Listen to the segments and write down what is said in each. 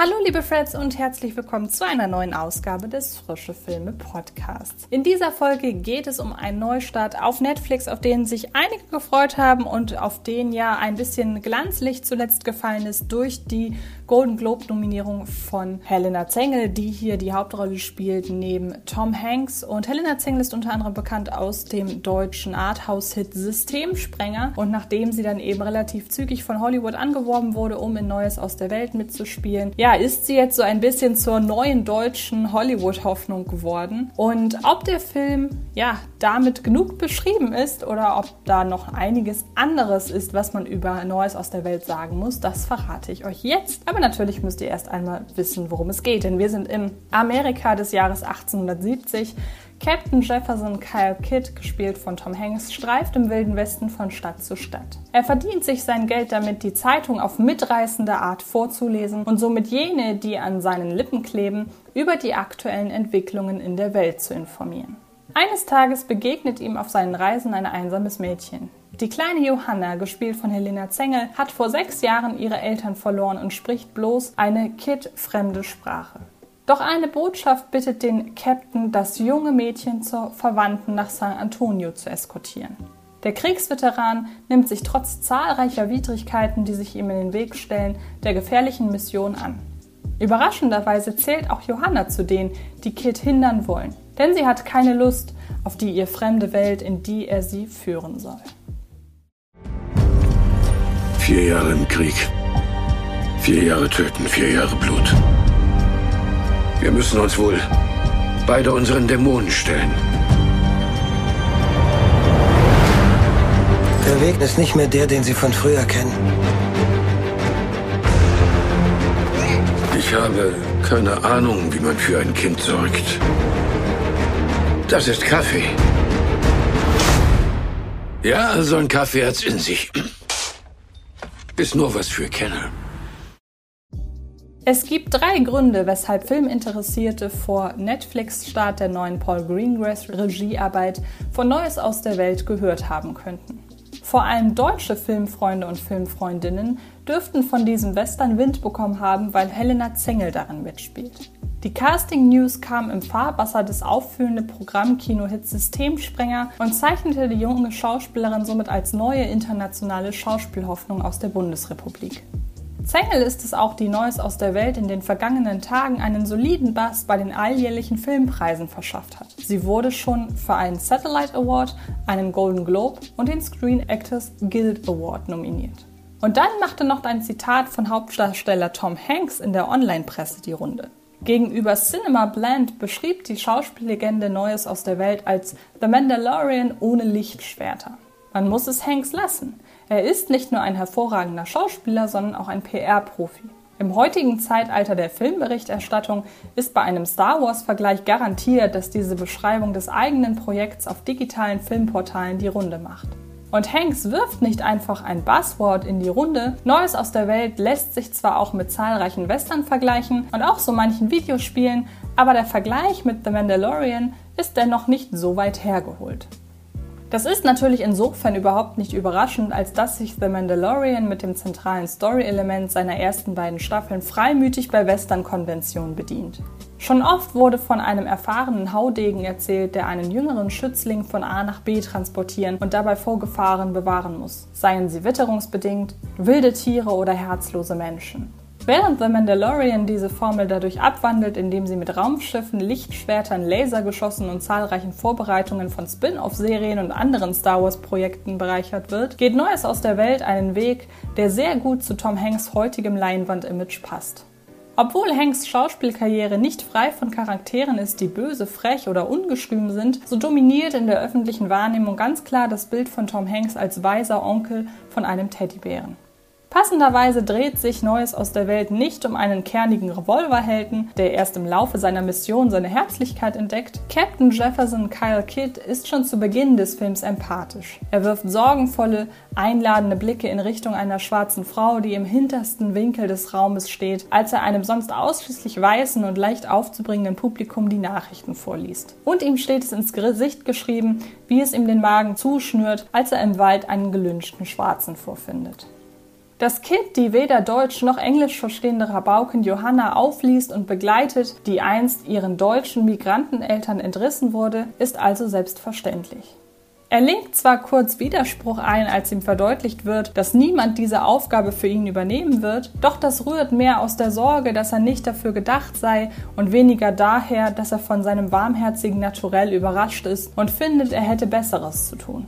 Hallo liebe Freds und herzlich willkommen zu einer neuen Ausgabe des Frische Filme Podcasts. In dieser Folge geht es um einen Neustart auf Netflix, auf den sich einige gefreut haben und auf den ja ein bisschen Glanzlicht zuletzt gefallen ist durch die Golden Globe Nominierung von Helena Zengel, die hier die Hauptrolle spielt neben Tom Hanks und Helena Zengel ist unter anderem bekannt aus dem deutschen Arthouse-Hit Systemsprenger und nachdem sie dann eben relativ zügig von Hollywood angeworben wurde, um in Neues aus der Welt mitzuspielen, ja, ja, ist sie jetzt so ein bisschen zur neuen deutschen Hollywood-Hoffnung geworden. Und ob der Film ja damit genug beschrieben ist oder ob da noch einiges anderes ist, was man über Neues aus der Welt sagen muss, das verrate ich euch jetzt. Aber natürlich müsst ihr erst einmal wissen, worum es geht, denn wir sind im Amerika des Jahres 1870. Captain Jefferson Kyle Kidd, gespielt von Tom Hanks, streift im Wilden Westen von Stadt zu Stadt. Er verdient sich sein Geld damit, die Zeitung auf mitreißende Art vorzulesen und somit jene, die an seinen Lippen kleben, über die aktuellen Entwicklungen in der Welt zu informieren. Eines Tages begegnet ihm auf seinen Reisen ein einsames Mädchen. Die kleine Johanna, gespielt von Helena Zengel, hat vor sechs Jahren ihre Eltern verloren und spricht bloß eine Kid-fremde Sprache. Doch eine Botschaft bittet den Captain, das junge Mädchen zur Verwandten nach San Antonio zu eskortieren. Der Kriegsveteran nimmt sich trotz zahlreicher Widrigkeiten, die sich ihm in den Weg stellen, der gefährlichen Mission an. Überraschenderweise zählt auch Johanna zu denen, die Kit hindern wollen, denn sie hat keine Lust auf die ihr fremde Welt, in die er sie führen soll. Vier Jahre im Krieg. Vier Jahre töten, vier Jahre Blut. Wir müssen uns wohl beide unseren Dämonen stellen. Der Weg ist nicht mehr der, den Sie von früher kennen. Ich habe keine Ahnung, wie man für ein Kind sorgt. Das ist Kaffee. Ja, so ein Kaffee hat's in sich. Ist nur was für Kenner. Es gibt drei Gründe, weshalb Filminteressierte vor Netflix-Start der neuen Paul Greengrass Regiearbeit von Neues aus der Welt gehört haben könnten. Vor allem deutsche Filmfreunde und Filmfreundinnen dürften von diesem Western Wind bekommen haben, weil Helena Zengel darin mitspielt. Die Casting News kam im Fahrwasser des aufführenden Programmkino-Hits Systemsprenger und zeichnete die junge Schauspielerin somit als neue internationale Schauspielhoffnung aus der Bundesrepublik. Zengel ist es auch, die Neues aus der Welt in den vergangenen Tagen einen soliden Bass bei den alljährlichen Filmpreisen verschafft hat. Sie wurde schon für einen Satellite Award, einen Golden Globe und den Screen Actors Guild Award nominiert. Und dann machte noch ein Zitat von Hauptdarsteller Tom Hanks in der Online-Presse die Runde. Gegenüber Cinema Blend beschrieb die Schauspiellegende Neues aus der Welt als The Mandalorian ohne Lichtschwerter. Man muss es Hanks lassen. Er ist nicht nur ein hervorragender Schauspieler, sondern auch ein PR-Profi. Im heutigen Zeitalter der Filmberichterstattung ist bei einem Star Wars-Vergleich garantiert, dass diese Beschreibung des eigenen Projekts auf digitalen Filmportalen die Runde macht. Und Hanks wirft nicht einfach ein Buzzword in die Runde. Neues aus der Welt lässt sich zwar auch mit zahlreichen Western vergleichen und auch so manchen Videospielen, aber der Vergleich mit The Mandalorian ist dennoch nicht so weit hergeholt. Das ist natürlich insofern überhaupt nicht überraschend, als dass sich The Mandalorian mit dem zentralen Story-Element seiner ersten beiden Staffeln freimütig bei Western-Konventionen bedient. Schon oft wurde von einem erfahrenen Haudegen erzählt, der einen jüngeren Schützling von A nach B transportieren und dabei vor Gefahren bewahren muss, seien sie witterungsbedingt, wilde Tiere oder herzlose Menschen. Während The Mandalorian diese Formel dadurch abwandelt, indem sie mit Raumschiffen, Lichtschwertern, Lasergeschossen und zahlreichen Vorbereitungen von Spin-off-Serien und anderen Star Wars-Projekten bereichert wird, geht Neues aus der Welt einen Weg, der sehr gut zu Tom Hanks heutigem Leinwand-Image passt. Obwohl Hanks Schauspielkarriere nicht frei von Charakteren ist, die böse, frech oder ungestüm sind, so dominiert in der öffentlichen Wahrnehmung ganz klar das Bild von Tom Hanks als weiser Onkel von einem Teddybären. Passenderweise dreht sich Neues aus der Welt nicht um einen kernigen Revolverhelden, der erst im Laufe seiner Mission seine Herzlichkeit entdeckt. Captain Jefferson Kyle Kidd ist schon zu Beginn des Films empathisch. Er wirft sorgenvolle, einladende Blicke in Richtung einer schwarzen Frau, die im hintersten Winkel des Raumes steht, als er einem sonst ausschließlich weißen und leicht aufzubringenden Publikum die Nachrichten vorliest. Und ihm steht es ins Gesicht geschrieben, wie es ihm den Magen zuschnürt, als er im Wald einen gelünschten Schwarzen vorfindet. Das Kind die weder Deutsch noch Englisch verstehende Rabaukin Johanna aufliest und begleitet, die einst ihren deutschen Migranteneltern entrissen wurde, ist also selbstverständlich. Er legt zwar kurz Widerspruch ein, als ihm verdeutlicht wird, dass niemand diese Aufgabe für ihn übernehmen wird, doch das rührt mehr aus der Sorge, dass er nicht dafür gedacht sei und weniger daher, dass er von seinem warmherzigen Naturell überrascht ist und findet, er hätte Besseres zu tun.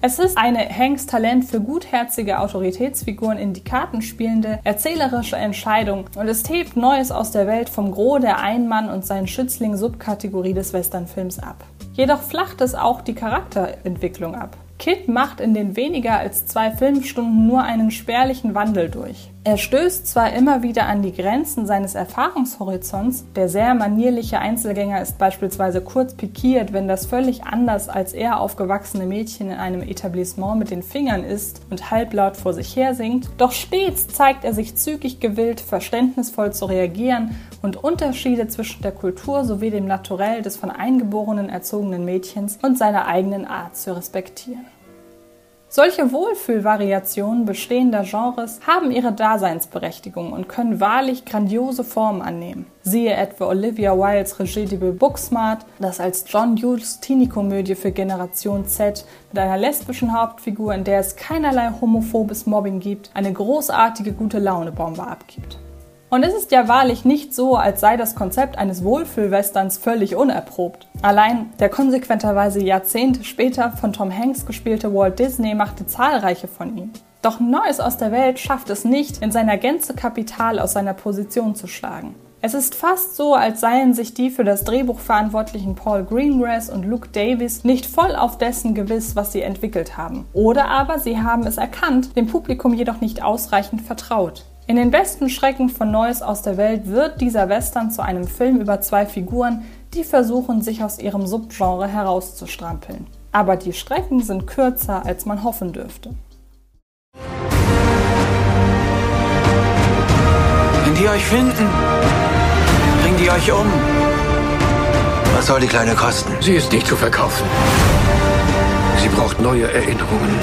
Es ist eine Hanks Talent für gutherzige Autoritätsfiguren in die Karten spielende, erzählerische Entscheidung und es hebt Neues aus der Welt vom Gros der Einmann und seinen Schützling-Subkategorie des Westernfilms ab. Jedoch flacht es auch die Charakterentwicklung ab. Kid macht in den weniger als zwei Filmstunden nur einen spärlichen Wandel durch. Er stößt zwar immer wieder an die Grenzen seines Erfahrungshorizonts, der sehr manierliche Einzelgänger ist beispielsweise kurz pikiert, wenn das völlig anders als er aufgewachsene Mädchen in einem Etablissement mit den Fingern isst und halblaut vor sich her singt, doch stets zeigt er sich zügig gewillt, verständnisvoll zu reagieren und Unterschiede zwischen der Kultur sowie dem Naturell des von Eingeborenen erzogenen Mädchens und seiner eigenen Art zu respektieren. Solche Wohlfühlvariationen bestehender Genres haben ihre Daseinsberechtigung und können wahrlich grandiose Formen annehmen. Siehe etwa Olivia Wildes Regiedebüt Booksmart, das als John Hughes Teenie-Komödie für Generation Z mit einer lesbischen Hauptfigur, in der es keinerlei homophobes Mobbing gibt, eine großartige gute Laune-Bombe abgibt. Und es ist ja wahrlich nicht so, als sei das Konzept eines Wohlfühlwesterns völlig unerprobt. Allein der konsequenterweise Jahrzehnte später von Tom Hanks gespielte Walt Disney machte zahlreiche von ihm. Doch Neues aus der Welt schafft es nicht, in seiner Gänze Kapital aus seiner Position zu schlagen. Es ist fast so, als seien sich die für das Drehbuch verantwortlichen Paul Greengrass und Luke Davis nicht voll auf dessen gewiss, was sie entwickelt haben. Oder aber sie haben es erkannt, dem Publikum jedoch nicht ausreichend vertraut. In den besten Schrecken von Neues aus der Welt wird dieser Western zu einem Film über zwei Figuren, die versuchen, sich aus ihrem Subgenre herauszustrampeln. Aber die Strecken sind kürzer, als man hoffen dürfte. Wenn die euch finden, bringen die euch um. Was soll die Kleine kosten? Sie ist nicht zu verkaufen. Sie braucht neue Erinnerungen.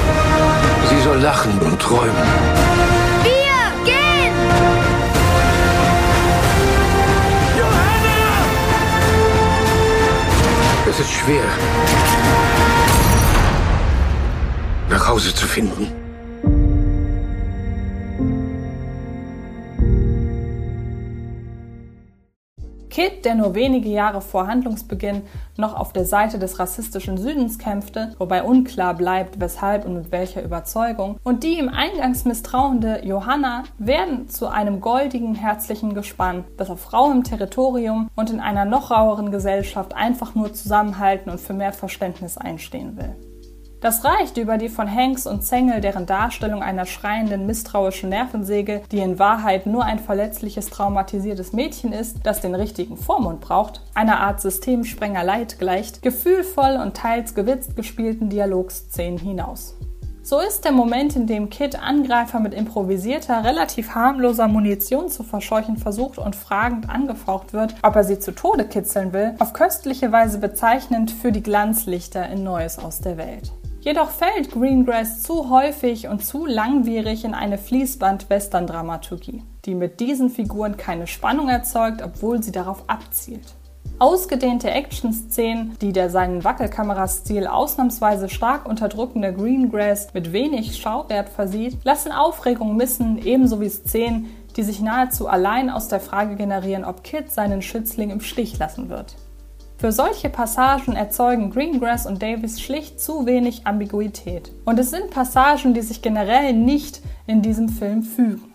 Sie soll lachen und träumen. Es ist schwer, nach Hause zu finden. Kid, der nur wenige Jahre vor Handlungsbeginn noch auf der Seite des rassistischen Südens kämpfte, wobei unklar bleibt, weshalb und mit welcher Überzeugung, und die ihm eingangs misstrauende Johanna werden zu einem goldigen, herzlichen Gespann, das auf rauem Territorium und in einer noch raueren Gesellschaft einfach nur zusammenhalten und für mehr Verständnis einstehen will. Das reicht über die von Hanks und Zengel, deren Darstellung einer schreienden, misstrauischen Nervensäge, die in Wahrheit nur ein verletzliches, traumatisiertes Mädchen ist, das den richtigen Vormund braucht, einer Art Systemsprenger Leid gleicht, gefühlvoll und teils gewitzt gespielten Dialogszenen hinaus. So ist der Moment, in dem Kid Angreifer mit improvisierter, relativ harmloser Munition zu verscheuchen versucht und fragend angefaucht wird, ob er sie zu Tode kitzeln will, auf köstliche Weise bezeichnend für die Glanzlichter in Neues aus der Welt. Jedoch fällt Greengrass zu häufig und zu langwierig in eine Fließband-Western-Dramaturgie, die mit diesen Figuren keine Spannung erzeugt, obwohl sie darauf abzielt. Ausgedehnte Action-Szenen, die der seinen Wackelkamerastil ausnahmsweise stark unterdrückende Greengrass mit wenig Schauwert versieht, lassen Aufregung missen, ebenso wie Szenen, die sich nahezu allein aus der Frage generieren, ob Kid seinen Schützling im Stich lassen wird. Für solche Passagen erzeugen Greengrass und Davis schlicht zu wenig Ambiguität. Und es sind Passagen, die sich generell nicht in diesem Film fügen.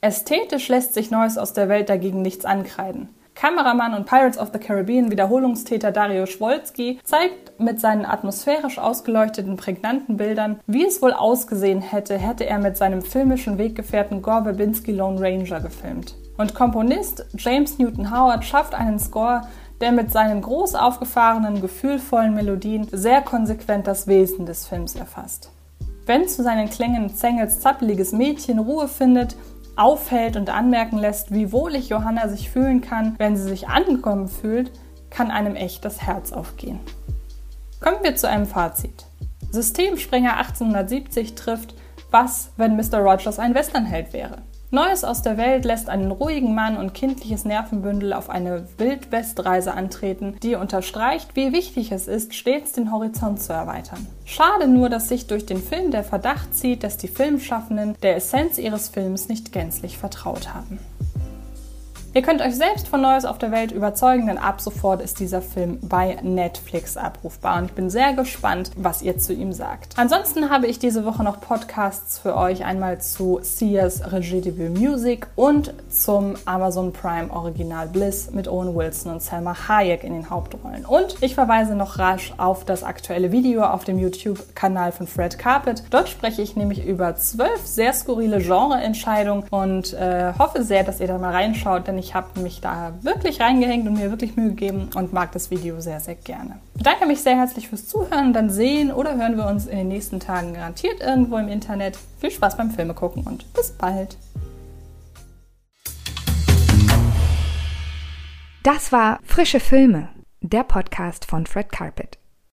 Ästhetisch lässt sich Neues aus der Welt dagegen nichts ankreiden. Kameramann und Pirates of the Caribbean Wiederholungstäter Dario Schwolski zeigt mit seinen atmosphärisch ausgeleuchteten, prägnanten Bildern, wie es wohl ausgesehen hätte, hätte er mit seinem filmischen Weggefährten Gore Verbinski Lone Ranger gefilmt. Und Komponist James Newton Howard schafft einen Score, der mit seinen groß aufgefahrenen, gefühlvollen Melodien sehr konsequent das Wesen des Films erfasst. Wenn zu seinen Klängen Zengels zappeliges Mädchen Ruhe findet, aufhält und anmerken lässt, wie wohlig Johanna sich fühlen kann, wenn sie sich angekommen fühlt, kann einem echt das Herz aufgehen. Kommen wir zu einem Fazit. Systemspringer 1870 trifft, was, wenn Mr. Rogers ein Westernheld wäre? Neues aus der Welt lässt einen ruhigen Mann und kindliches Nervenbündel auf eine Wildwestreise antreten, die unterstreicht, wie wichtig es ist, stets den Horizont zu erweitern. Schade nur, dass sich durch den Film der Verdacht zieht, dass die Filmschaffenden der Essenz ihres Films nicht gänzlich vertraut haben. Ihr könnt euch selbst von Neues auf der Welt überzeugen, denn ab sofort ist dieser Film bei Netflix abrufbar und ich bin sehr gespannt, was ihr zu ihm sagt. Ansonsten habe ich diese Woche noch Podcasts für euch, einmal zu Sias Regiedebüt Music und zum Amazon Prime Original Bliss mit Owen Wilson und Selma Hayek in den Hauptrollen. Und ich verweise noch rasch auf das aktuelle Video auf dem YouTube-Kanal von Fred Carpet. Dort spreche ich nämlich über zwölf sehr skurrile Genreentscheidungen und äh, hoffe sehr, dass ihr da mal reinschaut, denn ich ich habe mich da wirklich reingehängt und mir wirklich Mühe gegeben und mag das Video sehr, sehr gerne. Ich bedanke mich sehr herzlich fürs Zuhören. Dann sehen oder hören wir uns in den nächsten Tagen garantiert irgendwo im Internet. Viel Spaß beim Filme gucken und bis bald. Das war Frische Filme, der Podcast von Fred Carpet.